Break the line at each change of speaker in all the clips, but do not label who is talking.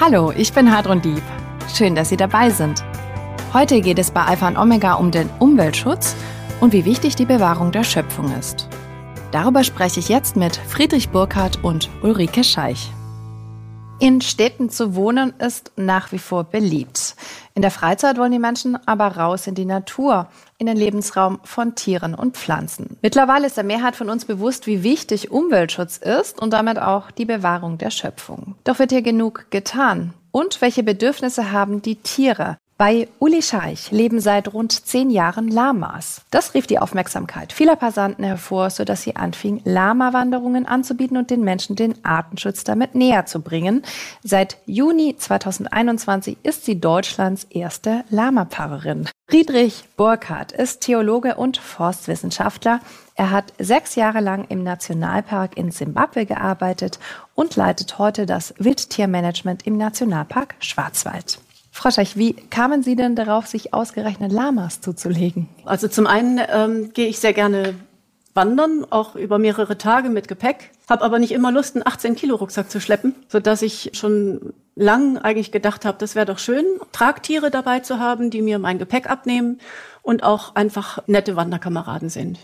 Hallo, ich bin Hadron Dieb. Schön, dass Sie dabei sind. Heute geht es bei Alpha und Omega um den Umweltschutz und wie wichtig die Bewahrung der Schöpfung ist. Darüber spreche ich jetzt mit Friedrich Burkhardt und Ulrike Scheich. In Städten zu wohnen ist nach wie vor beliebt. In der Freizeit wollen die Menschen aber raus in die Natur, in den Lebensraum von Tieren und Pflanzen. Mittlerweile ist der Mehrheit von uns bewusst, wie wichtig Umweltschutz ist und damit auch die Bewahrung der Schöpfung. Doch wird hier genug getan? Und welche Bedürfnisse haben die Tiere? Bei Uli Scheich leben seit rund zehn Jahren Lamas. Das rief die Aufmerksamkeit vieler Passanten hervor, sodass sie anfing, Lama-Wanderungen anzubieten und den Menschen den Artenschutz damit näher zu bringen. Seit Juni 2021 ist sie Deutschlands erste Lama-Pfarrerin. Friedrich Burkhardt ist Theologe und Forstwissenschaftler. Er hat sechs Jahre lang im Nationalpark in Simbabwe gearbeitet und leitet heute das Wildtiermanagement im Nationalpark Schwarzwald. Frau Scheich, wie kamen Sie denn darauf, sich ausgerechnet Lamas zuzulegen?
Also zum einen ähm, gehe ich sehr gerne wandern, auch über mehrere Tage mit Gepäck, habe aber nicht immer Lust, einen 18 Kilo Rucksack zu schleppen, so dass ich schon lang eigentlich gedacht habe, das wäre doch schön, Tragtiere dabei zu haben, die mir mein Gepäck abnehmen und auch einfach nette Wanderkameraden sind.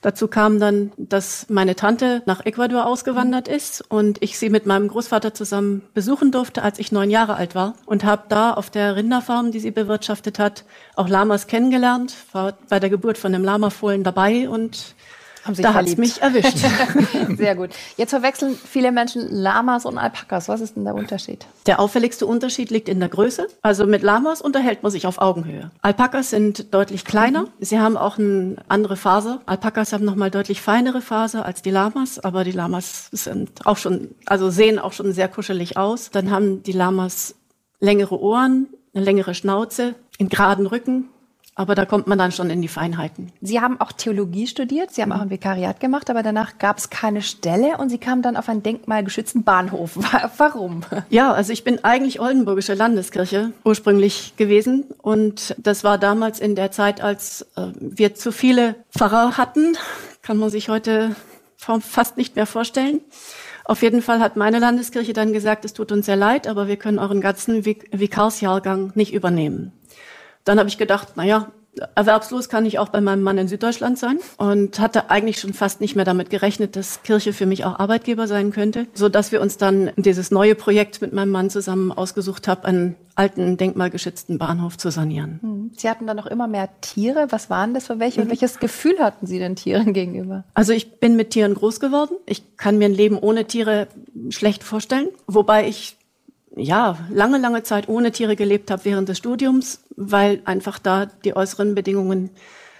Dazu kam dann, dass meine Tante nach Ecuador ausgewandert ist und ich sie mit meinem Großvater zusammen besuchen durfte, als ich neun Jahre alt war und habe da auf der Rinderfarm, die sie bewirtschaftet hat, auch Lamas kennengelernt, war bei der Geburt von einem Lamafohlen dabei und haben da hat mich erwischt.
Sehr gut. Jetzt verwechseln viele Menschen Lamas und Alpakas. Was ist denn der Unterschied?
Der auffälligste Unterschied liegt in der Größe. Also mit Lamas unterhält man sich auf Augenhöhe. Alpakas sind deutlich kleiner. Mhm. Sie haben auch eine andere Faser. Alpakas haben nochmal deutlich feinere Faser als die Lamas, aber die Lamas sind auch schon, also sehen auch schon sehr kuschelig aus. Dann haben die Lamas längere Ohren, eine längere Schnauze, einen geraden Rücken, aber da kommt man dann schon in die Feinheiten.
Sie haben auch Theologie studiert, Sie haben mhm. auch ein Vikariat gemacht, aber danach gab es keine Stelle und Sie kamen dann auf einen denkmalgeschützten Bahnhof. Warum?
Ja, also ich bin eigentlich Oldenburgische Landeskirche ursprünglich gewesen und das war damals in der Zeit, als äh, wir zu viele Pfarrer hatten. Kann man sich heute fast nicht mehr vorstellen. Auf jeden Fall hat meine Landeskirche dann gesagt, es tut uns sehr leid, aber wir können euren ganzen Vik Vikarsjahrgang nicht übernehmen. Dann habe ich gedacht, naja, erwerbslos kann ich auch bei meinem Mann in Süddeutschland sein und hatte eigentlich schon fast nicht mehr damit gerechnet, dass Kirche für mich auch Arbeitgeber sein könnte, so dass wir uns dann dieses neue Projekt mit meinem Mann zusammen ausgesucht haben, einen alten denkmalgeschützten Bahnhof zu sanieren.
Hm. Sie hatten dann noch immer mehr Tiere. Was waren das für welche und mhm. welches Gefühl hatten Sie den Tieren gegenüber?
Also ich bin mit Tieren groß geworden. Ich kann mir ein Leben ohne Tiere schlecht vorstellen, wobei ich ja, lange, lange Zeit ohne Tiere gelebt habe während des Studiums, weil einfach da die äußeren Bedingungen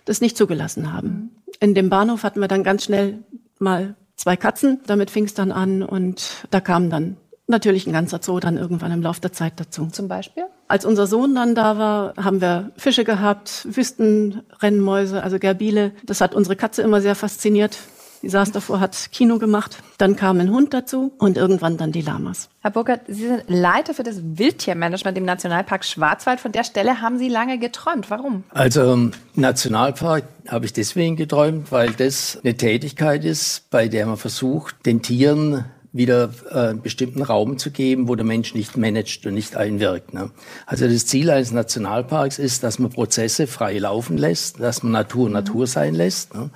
das nicht zugelassen haben. Mhm. In dem Bahnhof hatten wir dann ganz schnell mal zwei Katzen, damit fing es dann an und da kam dann natürlich ein ganzer Zoo dann irgendwann im Laufe der Zeit dazu.
Zum Beispiel?
Als unser Sohn dann da war, haben wir Fische gehabt, Wüstenrennmäuse, also Gerbile. Das hat unsere Katze immer sehr fasziniert. Die saß davor, hat Kino gemacht. Dann kam ein Hund dazu und irgendwann dann die Lamas.
Herr Burkhardt, Sie sind Leiter für das Wildtiermanagement im Nationalpark Schwarzwald. Von der Stelle haben Sie lange geträumt. Warum?
Also im Nationalpark habe ich deswegen geträumt, weil das eine Tätigkeit ist, bei der man versucht, den Tieren wieder äh, einen bestimmten Raum zu geben, wo der Mensch nicht managt und nicht einwirkt. Ne? Also das Ziel eines Nationalparks ist, dass man Prozesse frei laufen lässt, dass man Natur Natur sein lässt. Ne?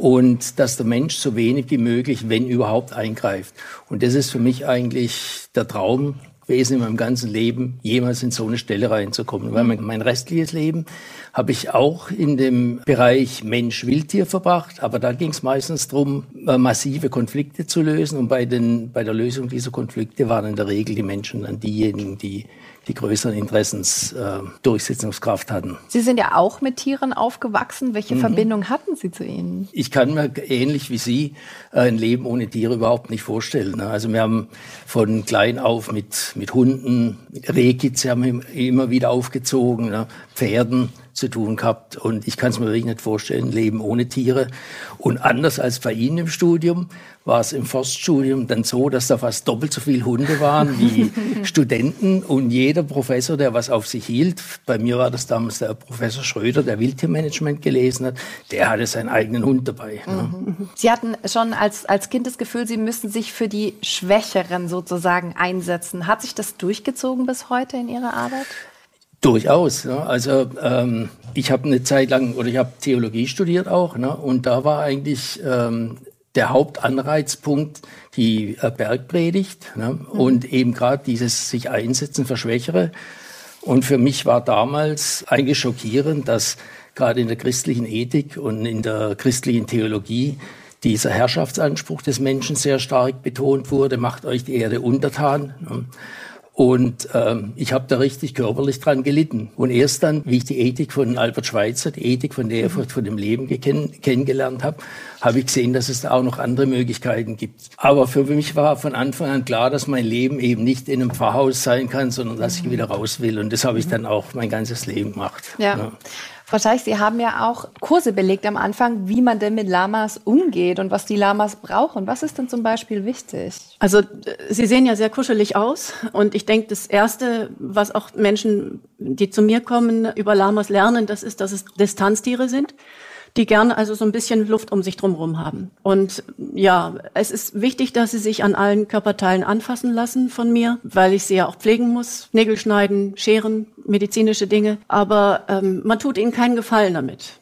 Und dass der Mensch so wenig wie möglich, wenn überhaupt, eingreift. Und das ist für mich eigentlich der Traum gewesen in meinem ganzen Leben, jemals in so eine Stelle reinzukommen. Weil mein, restliches Leben habe ich auch in dem Bereich Mensch-Wildtier verbracht, aber da ging es meistens darum, äh, massive Konflikte zu lösen. Und bei, den, bei der Lösung dieser Konflikte waren in der Regel die Menschen dann diejenigen, die die größeren Interessensdurchsetzungskraft äh, hatten.
Sie sind ja auch mit Tieren aufgewachsen. Welche mhm. Verbindung hatten Sie zu ihnen?
Ich kann mir ähnlich wie Sie äh, ein Leben ohne Tiere überhaupt nicht vorstellen. Ne? Also wir haben von klein auf mit, mit Hunden, mit Rehkitze haben wir immer wieder aufgezogen, ne? Pferden, zu tun gehabt. Und ich kann es mir wirklich nicht vorstellen, Leben ohne Tiere. Und anders als bei Ihnen im Studium war es im Forststudium dann so, dass da fast doppelt so viele Hunde waren wie Studenten. Und jeder Professor, der was auf sich hielt, bei mir war das damals der Professor Schröder, der Wildtiermanagement gelesen hat, der hatte seinen eigenen Hund dabei.
Ne? Mhm. Sie hatten schon als, als Kind das Gefühl, Sie müssen sich für die Schwächeren sozusagen einsetzen. Hat sich das durchgezogen bis heute in Ihrer Arbeit?
Durchaus. Ja. Also ähm, ich habe eine Zeit lang oder ich habe Theologie studiert auch, ne, und da war eigentlich ähm, der Hauptanreizpunkt die äh, Bergpredigt ne, mhm. und eben gerade dieses sich einsetzen für Schwächere. Und für mich war damals eigentlich schockierend, dass gerade in der christlichen Ethik und in der christlichen Theologie dieser Herrschaftsanspruch des Menschen sehr stark betont wurde, macht euch die Erde untertan. Ne. Und ähm, ich habe da richtig körperlich dran gelitten. Und erst dann, wie ich die Ethik von Albert Schweitzer, die Ethik von der Ehrfurcht von dem Leben kenn kennengelernt habe, habe ich gesehen, dass es da auch noch andere Möglichkeiten gibt. Aber für mich war von Anfang an klar, dass mein Leben eben nicht in einem Pfarrhaus sein kann, sondern dass ich wieder raus will. Und das habe ich dann auch mein ganzes Leben gemacht.
Ja. ja. Frau Scheich, Sie haben ja auch Kurse belegt am Anfang, wie man denn mit Lamas umgeht und was die Lamas brauchen. Was ist denn zum Beispiel wichtig?
Also äh, Sie sehen ja sehr kuschelig aus und ich denke, das Erste, was auch Menschen, die zu mir kommen, über Lamas lernen, das ist, dass es Distanztiere sind die gerne also so ein bisschen Luft um sich drumherum haben. Und ja, es ist wichtig, dass sie sich an allen Körperteilen anfassen lassen von mir, weil ich sie ja auch pflegen muss, Nägel schneiden, scheren, medizinische Dinge. Aber ähm, man tut ihnen keinen Gefallen damit.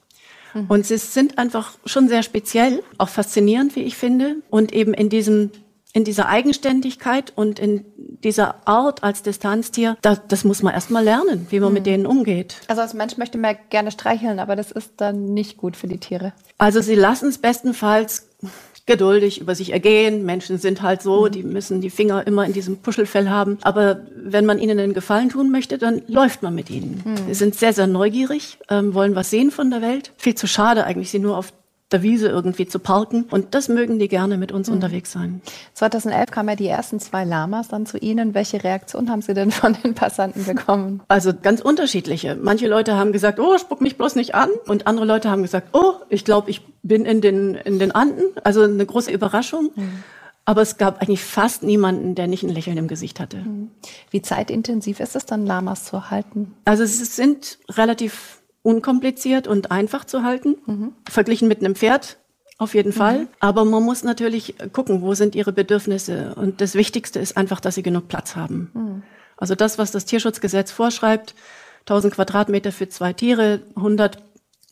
Mhm. Und sie sind einfach schon sehr speziell, auch faszinierend, wie ich finde. Und eben in diesem in dieser Eigenständigkeit und in dieser Art als Distanztier, das, das muss man erstmal lernen, wie man mhm. mit denen umgeht.
Also als Mensch möchte man gerne streicheln, aber das ist dann nicht gut für die Tiere.
Also sie lassen es bestenfalls geduldig über sich ergehen. Menschen sind halt so, mhm. die müssen die Finger immer in diesem Puschelfell haben. Aber wenn man ihnen einen Gefallen tun möchte, dann läuft man mit ihnen. Mhm. Sie sind sehr, sehr neugierig, ähm, wollen was sehen von der Welt. Viel zu schade eigentlich, sie nur auf der Wiese irgendwie zu parken. Und das mögen die gerne mit uns mhm. unterwegs sein.
2011 kamen ja die ersten zwei Lamas dann zu Ihnen. Welche Reaktion haben Sie denn von den Passanten bekommen?
Also ganz unterschiedliche. Manche Leute haben gesagt, oh, spuck mich bloß nicht an. Und andere Leute haben gesagt, oh, ich glaube, ich bin in den, in den Anden. Also eine große Überraschung. Mhm. Aber es gab eigentlich fast niemanden, der nicht ein Lächeln im Gesicht hatte. Mhm.
Wie zeitintensiv ist es dann, Lamas zu halten?
Also es sind relativ unkompliziert und einfach zu halten, mhm. verglichen mit einem Pferd. Auf jeden Fall. Mhm. Aber man muss natürlich gucken, wo sind ihre Bedürfnisse. Und das Wichtigste ist einfach, dass sie genug Platz haben. Mhm. Also das, was das Tierschutzgesetz vorschreibt, 1000 Quadratmeter für zwei Tiere, 100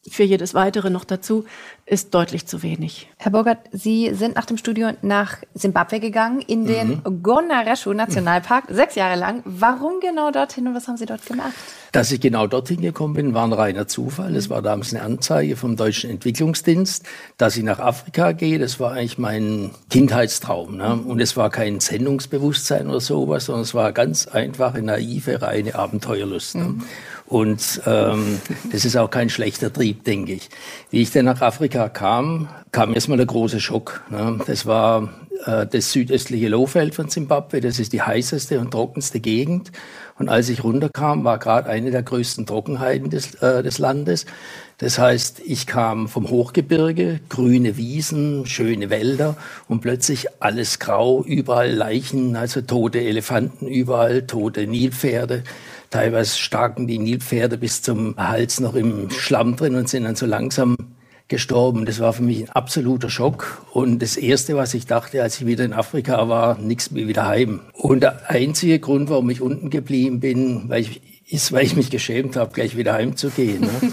für jedes weitere noch dazu, ist deutlich zu wenig.
Herr Burgert, Sie sind nach dem Studium nach Simbabwe gegangen, in den mhm. Gonareshu Nationalpark, sechs Jahre lang. Warum genau dorthin und was haben Sie dort gemacht?
Dass ich genau dorthin gekommen bin, war ein reiner Zufall. Es war damals eine Anzeige vom Deutschen Entwicklungsdienst, dass ich nach Afrika gehe. Das war eigentlich mein Kindheitstraum. Ne? Und es war kein Sendungsbewusstsein oder sowas, sondern es war ganz einfache, naive, reine Abenteuerlust. Ne? Mhm. Und ähm, das ist auch kein schlechter Trieb, denke ich. Wie ich dann nach Afrika kam, kam erstmal der große Schock. Ne? Das war äh, das südöstliche Lohfeld von Zimbabwe. Das ist die heißeste und trockenste Gegend. Und als ich runterkam, war gerade eine der größten Trockenheiten des, äh, des Landes. Das heißt, ich kam vom Hochgebirge, grüne Wiesen, schöne Wälder und plötzlich alles grau, überall Leichen, also tote Elefanten überall, tote Nilpferde. Teilweise starken die Nilpferde bis zum Hals noch im Schlamm drin und sind dann so langsam gestorben. Das war für mich ein absoluter Schock. Und das Erste, was ich dachte, als ich wieder in Afrika war, nichts mehr wieder heim. Und der einzige Grund, warum ich unten geblieben bin, weil ich, ist, weil ich mich geschämt habe, gleich wieder heimzugehen. Ne?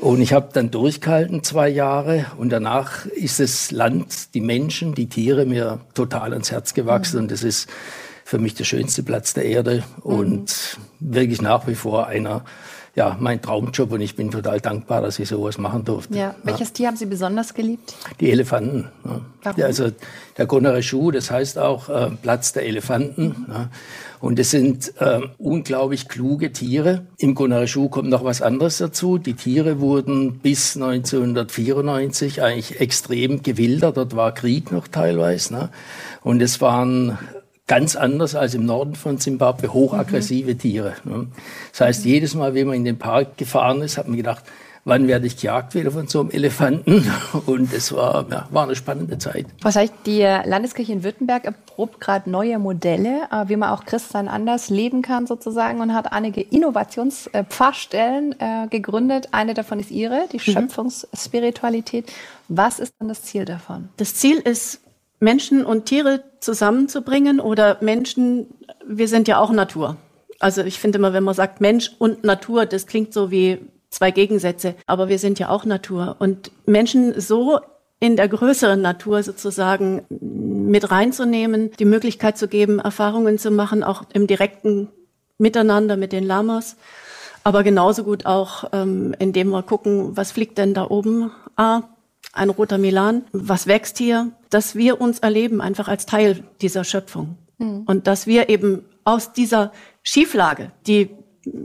Und ich habe dann durchgehalten zwei Jahre und danach ist das Land, die Menschen, die Tiere mir total ans Herz gewachsen. Mhm. Und das ist für mich der schönste Platz der Erde und mhm. wirklich nach wie vor einer, ja, mein Traumjob und ich bin total dankbar, dass ich sowas machen durfte.
Ja. Welches ja. Tier haben Sie besonders geliebt?
Die Elefanten. Ja. Warum? Also der Gonareshu, das heißt auch äh, Platz der Elefanten. Mhm. Ja. Und es sind äh, unglaublich kluge Tiere. Im Gonareshu kommt noch was anderes dazu. Die Tiere wurden bis 1994 eigentlich extrem gewildert. Dort war Krieg noch teilweise. Ne? Und es waren ganz anders als im Norden von Zimbabwe, hochaggressive mhm. Tiere. Ne? Das heißt, jedes Mal, wenn man in den Park gefahren ist, hat man gedacht, wann werde ich gejagt wieder von so einem Elefanten? Und es war, ja, war eine spannende Zeit.
Was heißt, die Landeskirche in Württemberg erprobt gerade neue Modelle, äh, wie man auch Christsein anders leben kann sozusagen und hat einige Innovationspfarrstellen äh, gegründet. Eine davon ist Ihre, die mhm. Schöpfungsspiritualität. Was ist dann das Ziel davon?
Das Ziel ist, Menschen und Tiere zusammenzubringen oder Menschen, wir sind ja auch Natur. Also ich finde immer, wenn man sagt Mensch und Natur, das klingt so wie zwei Gegensätze, aber wir sind ja auch Natur. Und Menschen so in der größeren Natur sozusagen mit reinzunehmen, die Möglichkeit zu geben, Erfahrungen zu machen, auch im direkten Miteinander mit den Lamas, aber genauso gut auch, ähm, indem wir gucken, was fliegt denn da oben? Ah, ein roter Milan, was wächst hier? Dass wir uns erleben einfach als Teil dieser Schöpfung. Mhm. Und dass wir eben aus dieser Schieflage, die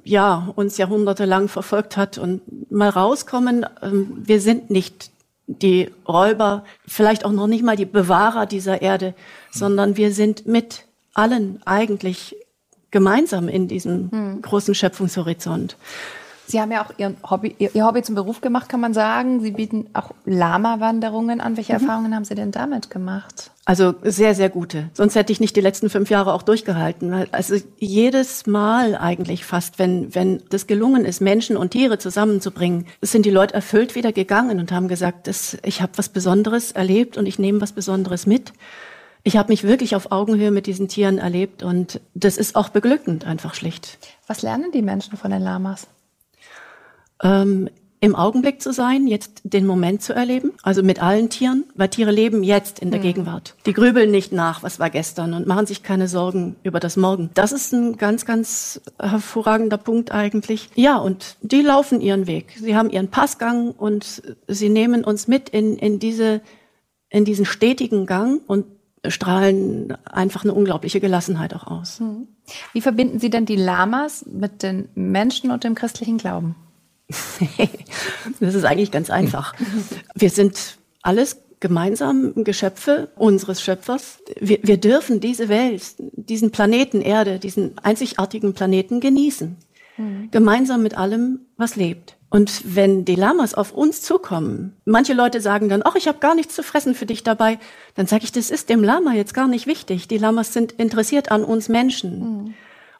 ja, uns jahrhundertelang verfolgt hat und mal rauskommen. Ähm, wir sind nicht die Räuber, vielleicht auch noch nicht mal die Bewahrer dieser Erde, sondern wir sind mit allen eigentlich gemeinsam in diesem hm. großen Schöpfungshorizont.
Sie haben ja auch Ihren Hobby, Ihr Hobby zum Beruf gemacht, kann man sagen. Sie bieten auch Lama-Wanderungen an. Welche mhm. Erfahrungen haben Sie denn damit gemacht?
Also sehr, sehr gute. Sonst hätte ich nicht die letzten fünf Jahre auch durchgehalten. Also jedes Mal eigentlich fast, wenn, wenn das gelungen ist, Menschen und Tiere zusammenzubringen, sind die Leute erfüllt wieder gegangen und haben gesagt, das, ich habe was Besonderes erlebt und ich nehme was Besonderes mit. Ich habe mich wirklich auf Augenhöhe mit diesen Tieren erlebt und das ist auch beglückend, einfach schlicht.
Was lernen die Menschen von den Lamas?
Ähm, im Augenblick zu sein, jetzt den Moment zu erleben, also mit allen Tieren, weil Tiere leben jetzt in der mhm. Gegenwart. Die grübeln nicht nach, was war gestern und machen sich keine Sorgen über das Morgen. Das ist ein ganz, ganz hervorragender Punkt eigentlich. Ja, und die laufen ihren Weg. Sie haben ihren Passgang und sie nehmen uns mit in, in diese, in diesen stetigen Gang und strahlen einfach eine unglaubliche Gelassenheit auch aus. Mhm.
Wie verbinden Sie denn die Lamas mit den Menschen und dem christlichen Glauben?
das ist eigentlich ganz einfach. Wir sind alles gemeinsam Geschöpfe unseres Schöpfers. Wir, wir dürfen diese Welt, diesen Planeten Erde, diesen einzigartigen Planeten genießen. Mhm. Gemeinsam mit allem, was lebt. Und wenn die Lamas auf uns zukommen, manche Leute sagen dann, ach, ich habe gar nichts zu fressen für dich dabei, dann sage ich, das ist dem Lama jetzt gar nicht wichtig. Die Lamas sind interessiert an uns Menschen. Mhm.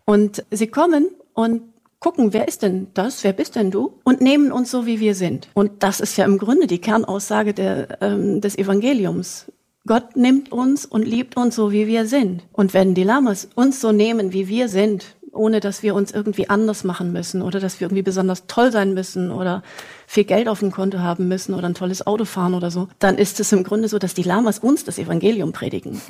Und sie kommen und gucken, wer ist denn das, wer bist denn du und nehmen uns so, wie wir sind. Und das ist ja im Grunde die Kernaussage der, ähm, des Evangeliums. Gott nimmt uns und liebt uns so, wie wir sind. Und wenn die Lamas uns so nehmen, wie wir sind, ohne dass wir uns irgendwie anders machen müssen oder dass wir irgendwie besonders toll sein müssen oder viel Geld auf dem Konto haben müssen oder ein tolles Auto fahren oder so, dann ist es im Grunde so, dass die Lamas uns das Evangelium predigen.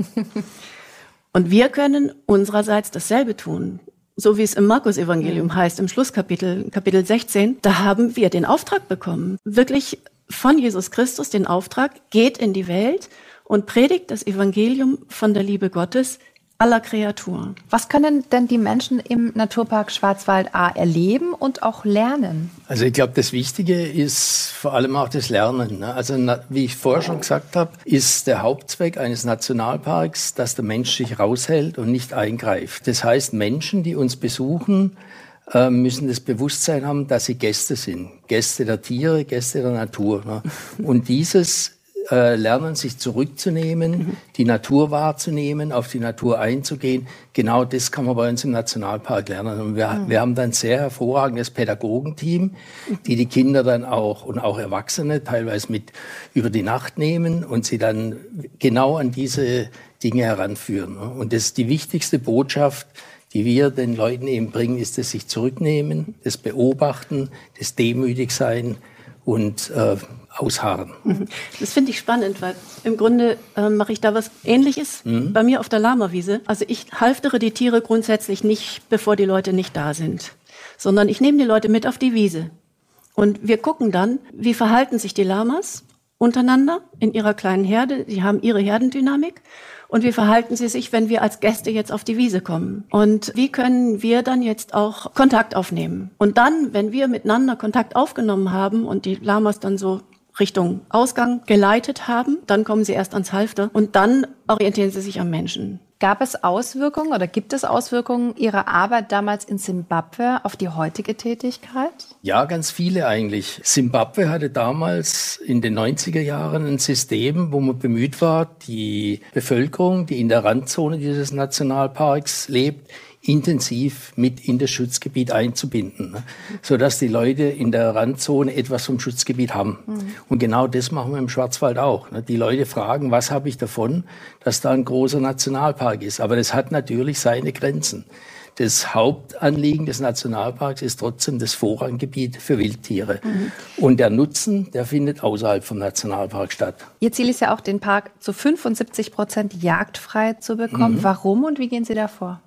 Und wir können unsererseits dasselbe tun so wie es im Markus-Evangelium mhm. heißt, im Schlusskapitel, Kapitel 16, da haben wir den Auftrag bekommen, wirklich von Jesus Christus den Auftrag, geht in die Welt und predigt das Evangelium von der Liebe Gottes aller Kreaturen.
Was können denn die Menschen im Naturpark Schwarzwald A erleben und auch lernen?
Also ich glaube, das Wichtige ist vor allem auch das Lernen. Ne? Also wie ich vorher schon gesagt habe, ist der Hauptzweck eines Nationalparks, dass der Mensch sich raushält und nicht eingreift. Das heißt, Menschen, die uns besuchen, äh, müssen das Bewusstsein haben, dass sie Gäste sind. Gäste der Tiere, Gäste der Natur. Ne? Und dieses äh, lernen, sich zurückzunehmen, mhm. die Natur wahrzunehmen, auf die Natur einzugehen. Genau das kann man bei uns im Nationalpark lernen. Und wir, mhm. wir haben dann ein sehr hervorragendes Pädagogenteam, die die Kinder dann auch und auch Erwachsene teilweise mit über die Nacht nehmen und sie dann genau an diese Dinge heranführen. Und das ist die wichtigste Botschaft, die wir den Leuten eben bringen, ist das sich zurücknehmen, das Beobachten, das demütig sein und äh, ausharren.
Das finde ich spannend, weil im Grunde äh, mache ich da was Ähnliches mhm. bei mir auf der Lama-Wiese. Also ich halftere die Tiere grundsätzlich nicht, bevor die Leute nicht da sind, sondern ich nehme die Leute mit auf die Wiese. Und wir gucken dann, wie verhalten sich die Lamas untereinander in ihrer kleinen Herde. Sie haben ihre Herdendynamik. Und wie verhalten sie sich, wenn wir als Gäste jetzt auf die Wiese kommen? Und wie können wir dann jetzt auch Kontakt aufnehmen? Und dann, wenn wir miteinander Kontakt aufgenommen haben und die Lamas dann so Richtung Ausgang geleitet haben. Dann kommen sie erst ans Halfter und dann orientieren sie sich am Menschen.
Gab es Auswirkungen oder gibt es Auswirkungen Ihrer Arbeit damals in Simbabwe auf die heutige Tätigkeit?
Ja, ganz viele eigentlich. Simbabwe hatte damals in den 90er Jahren ein System, wo man bemüht war, die Bevölkerung, die in der Randzone dieses Nationalparks lebt, intensiv mit in das Schutzgebiet einzubinden, ne? sodass die Leute in der Randzone etwas vom Schutzgebiet haben. Mhm. Und genau das machen wir im Schwarzwald auch. Ne? Die Leute fragen, was habe ich davon, dass da ein großer Nationalpark ist. Aber das hat natürlich seine Grenzen. Das Hauptanliegen des Nationalparks ist trotzdem das Vorranggebiet für Wildtiere. Mhm. Und der Nutzen, der findet außerhalb vom Nationalpark statt.
Ihr Ziel ist ja auch, den Park zu 75 Prozent jagdfrei zu bekommen. Mhm. Warum und wie gehen Sie da vor?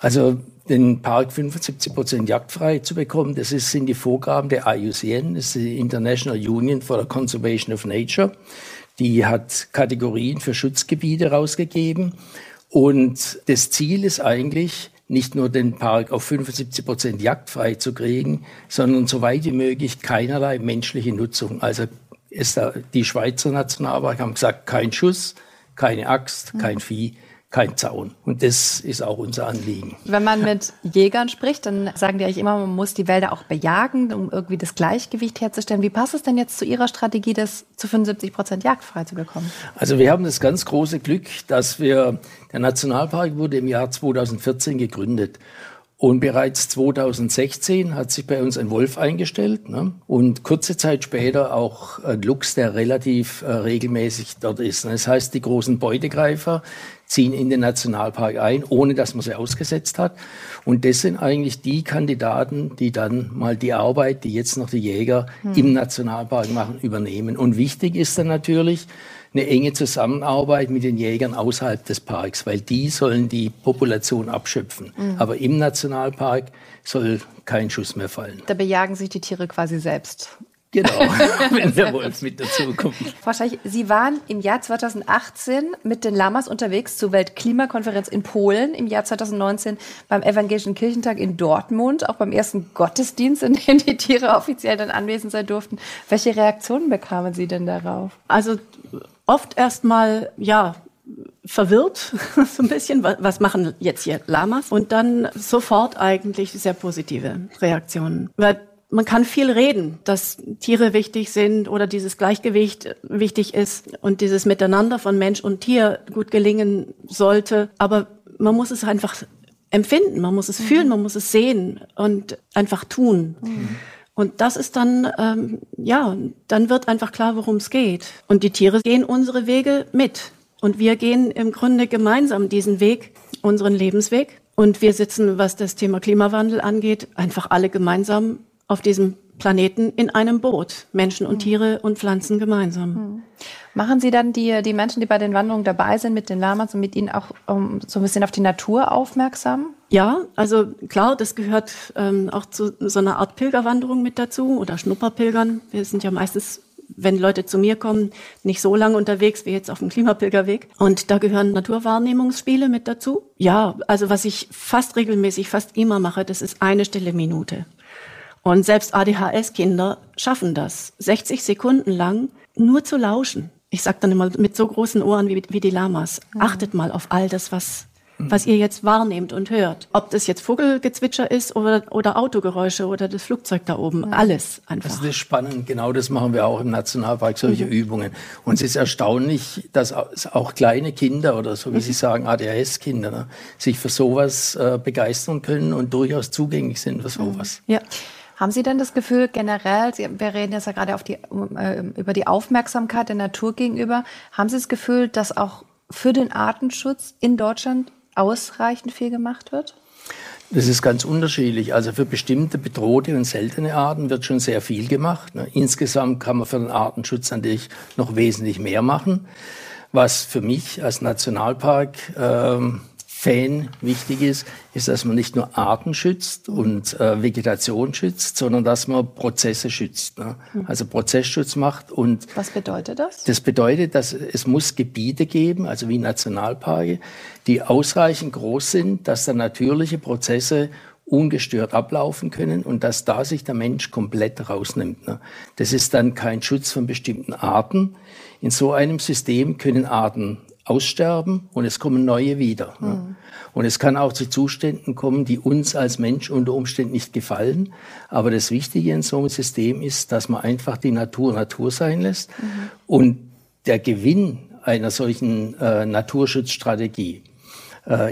Also den Park 75 Prozent jagdfrei zu bekommen, das ist, sind die Vorgaben der IUCN, das ist die International Union for the Conservation of Nature. Die hat Kategorien für Schutzgebiete rausgegeben. Und das Ziel ist eigentlich, nicht nur den Park auf 75 Prozent jagdfrei zu kriegen, sondern so weit wie möglich keinerlei menschliche Nutzung. Also ist da, die Schweizer Nationalpark haben gesagt, kein Schuss, keine Axt, kein Vieh kein Zaun. Und das ist auch unser Anliegen.
Wenn man mit Jägern spricht, dann sagen die eigentlich immer, man muss die Wälder auch bejagen, um irgendwie das Gleichgewicht herzustellen. Wie passt es denn jetzt zu Ihrer Strategie, das zu 75 Prozent jagdfrei zu bekommen?
Also wir haben das ganz große Glück, dass wir, der Nationalpark wurde im Jahr 2014 gegründet. Und bereits 2016 hat sich bei uns ein Wolf eingestellt ne? und kurze Zeit später auch ein Luchs, der relativ äh, regelmäßig dort ist. Das heißt, die großen Beutegreifer ziehen in den Nationalpark ein, ohne dass man sie ausgesetzt hat. Und das sind eigentlich die Kandidaten, die dann mal die Arbeit, die jetzt noch die Jäger hm. im Nationalpark machen, übernehmen. Und wichtig ist dann natürlich, eine enge Zusammenarbeit mit den Jägern außerhalb des Parks, weil die sollen die Population abschöpfen. Mhm. Aber im Nationalpark soll kein Schuss mehr fallen.
Da bejagen sich die Tiere quasi selbst.
Genau, wenn der Wolf mit dazu kommt.
Frau Scheich, Sie waren im Jahr 2018 mit den Lamas unterwegs zur Weltklimakonferenz in Polen, im Jahr 2019 beim Evangelischen Kirchentag in Dortmund, auch beim ersten Gottesdienst, in dem die Tiere offiziell dann anwesend sein durften. Welche Reaktionen bekamen Sie denn darauf?
Also oft erstmal, ja, verwirrt, so ein bisschen, was machen jetzt hier Lamas? Und dann sofort eigentlich sehr positive Reaktionen. Weil man kann viel reden, dass Tiere wichtig sind oder dieses Gleichgewicht wichtig ist und dieses Miteinander von Mensch und Tier gut gelingen sollte. Aber man muss es einfach empfinden, man muss es mhm. fühlen, man muss es sehen und einfach tun. Mhm. Und das ist dann, ähm, ja, dann wird einfach klar, worum es geht. Und die Tiere gehen unsere Wege mit. Und wir gehen im Grunde gemeinsam diesen Weg, unseren Lebensweg. Und wir sitzen, was das Thema Klimawandel angeht, einfach alle gemeinsam auf diesem Planeten in einem Boot. Menschen und hm. Tiere und Pflanzen gemeinsam. Hm.
Machen Sie dann die, die Menschen, die bei den Wanderungen dabei sind, mit den Lamas und mit ihnen auch um, so ein bisschen auf die Natur aufmerksam?
Ja, also klar, das gehört ähm, auch zu so einer Art Pilgerwanderung mit dazu oder Schnupperpilgern. Wir sind ja meistens wenn Leute zu mir kommen, nicht so lange unterwegs wie jetzt auf dem Klimapilgerweg. Und da gehören Naturwahrnehmungsspiele mit dazu. Ja, also was ich fast regelmäßig, fast immer mache, das ist eine stille Minute. Und selbst ADHS-Kinder schaffen das, 60 Sekunden lang nur zu lauschen. Ich sage dann immer mit so großen Ohren wie, wie die Lamas, mhm. achtet mal auf all das, was was ihr jetzt wahrnehmt und hört. Ob das jetzt Vogelgezwitscher ist oder, oder Autogeräusche oder das Flugzeug da oben. Mhm. Alles einfach.
Das ist spannend. Genau das machen wir auch im Nationalpark, solche mhm. Übungen. Und es ist erstaunlich, dass auch kleine Kinder oder so wie mhm. Sie sagen, ADHS-Kinder, ne, sich für sowas äh, begeistern können und durchaus zugänglich sind für sowas.
Ja. Haben Sie denn das Gefühl generell, wir reden jetzt ja gerade auf die, äh, über die Aufmerksamkeit der Natur gegenüber, haben Sie das Gefühl, dass auch für den Artenschutz in Deutschland ausreichend viel gemacht wird?
Das ist ganz unterschiedlich. Also für bestimmte bedrohte und seltene Arten wird schon sehr viel gemacht. Ne? Insgesamt kann man für den Artenschutz natürlich noch wesentlich mehr machen. Was für mich als Nationalpark ähm, Fan wichtig ist, ist, dass man nicht nur Arten schützt und äh, Vegetation schützt, sondern dass man Prozesse schützt. Ne? Hm. Also Prozessschutz macht und
was bedeutet das?
Das bedeutet, dass es muss Gebiete geben, also wie Nationalparke, die ausreichend groß sind, dass da natürliche Prozesse ungestört ablaufen können und dass da sich der Mensch komplett rausnimmt. Ne? Das ist dann kein Schutz von bestimmten Arten. In so einem System können Arten aussterben und es kommen neue wieder. Mhm. Und es kann auch zu Zuständen kommen, die uns als Mensch unter Umständen nicht gefallen. Aber das Wichtige in so einem System ist, dass man einfach die Natur Natur sein lässt. Mhm. Und der Gewinn einer solchen äh, Naturschutzstrategie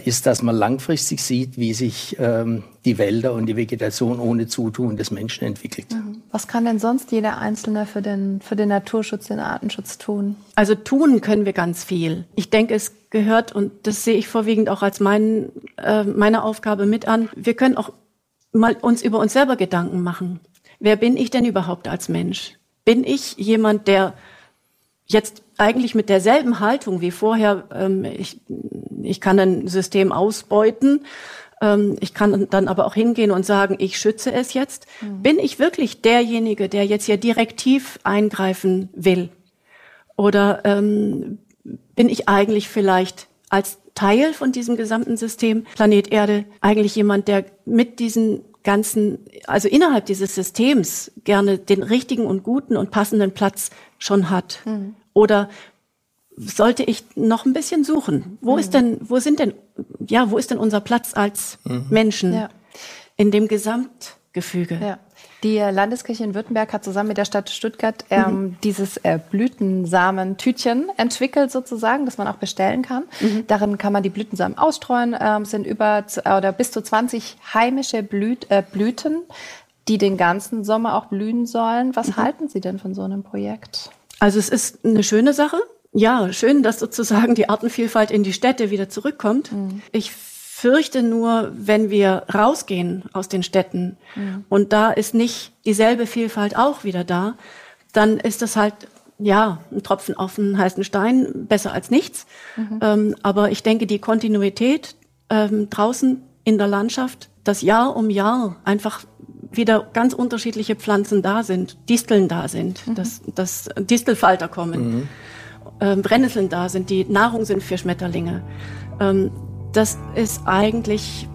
ist, dass man langfristig sieht, wie sich ähm, die Wälder und die Vegetation ohne Zutun des Menschen entwickelt. Mhm.
Was kann denn sonst jeder Einzelne für den, für den Naturschutz, den Artenschutz tun?
Also tun können wir ganz viel. Ich denke, es gehört, und das sehe ich vorwiegend auch als mein, äh, meine Aufgabe mit an, wir können auch mal uns über uns selber Gedanken machen. Wer bin ich denn überhaupt als Mensch? Bin ich jemand, der jetzt eigentlich mit derselben Haltung wie vorher, ähm, ich, ich kann ein System ausbeuten, ähm, ich kann dann aber auch hingehen und sagen, ich schütze es jetzt. Mhm. Bin ich wirklich derjenige, der jetzt hier direktiv eingreifen will? Oder ähm, bin ich eigentlich vielleicht als Teil von diesem gesamten System Planet Erde eigentlich jemand, der mit diesen ganzen, also innerhalb dieses Systems gerne den richtigen und guten und passenden Platz schon hat? Mhm. Oder sollte ich noch ein bisschen suchen? Wo mhm. ist denn, wo sind denn, ja, wo ist denn unser Platz als mhm. Menschen ja. in dem Gesamtgefüge?
Ja. Die Landeskirche in Württemberg hat zusammen mit der Stadt Stuttgart ähm, mhm. dieses äh, Blütensamen-Tütchen entwickelt sozusagen, das man auch bestellen kann. Mhm. Darin kann man die Blütensamen ausstreuen. Ähm, sind über oder bis zu 20 heimische Blüt, äh, Blüten, die den ganzen Sommer auch blühen sollen. Was mhm. halten Sie denn von so einem Projekt?
Also es ist eine schöne Sache. Ja, schön, dass sozusagen die Artenvielfalt in die Städte wieder zurückkommt. Mhm. Ich fürchte nur, wenn wir rausgehen aus den Städten mhm. und da ist nicht dieselbe Vielfalt auch wieder da, dann ist das halt ja ein Tropfen auf einen heißen Stein, besser als nichts. Mhm. Ähm, aber ich denke, die Kontinuität ähm, draußen in der Landschaft, dass Jahr um Jahr einfach wieder ganz unterschiedliche Pflanzen da sind, Disteln da sind, mhm. dass, dass Distelfalter kommen, mhm. Ähm, Brennnesseln da sind, die Nahrung sind für Schmetterlinge. Ähm, das ist eigentlich,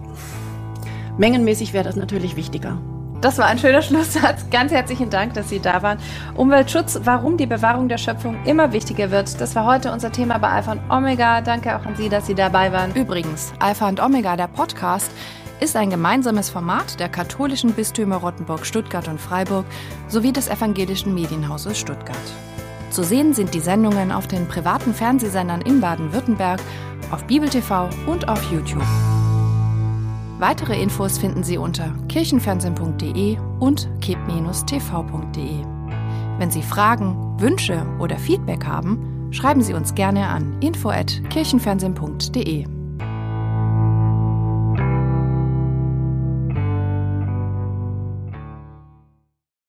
mengenmäßig wäre das natürlich wichtiger.
Das war ein schöner Schlusssatz. Ganz herzlichen Dank, dass Sie da waren. Umweltschutz, warum die Bewahrung der Schöpfung immer wichtiger wird. Das war heute unser Thema bei Alpha und Omega. Danke auch an Sie, dass Sie dabei waren. Übrigens, Alpha und Omega, der Podcast, ist ein gemeinsames Format der katholischen Bistümer Rottenburg, Stuttgart und Freiburg sowie des evangelischen Medienhauses Stuttgart. Zu sehen sind die Sendungen auf den privaten Fernsehsendern in Baden-Württemberg, auf Bibel TV und auf YouTube. Weitere Infos finden Sie unter kirchenfernsehen.de und kip-tv.de. Wenn Sie Fragen, Wünsche oder Feedback haben, schreiben Sie uns gerne an info@kirchenfernsehen.de.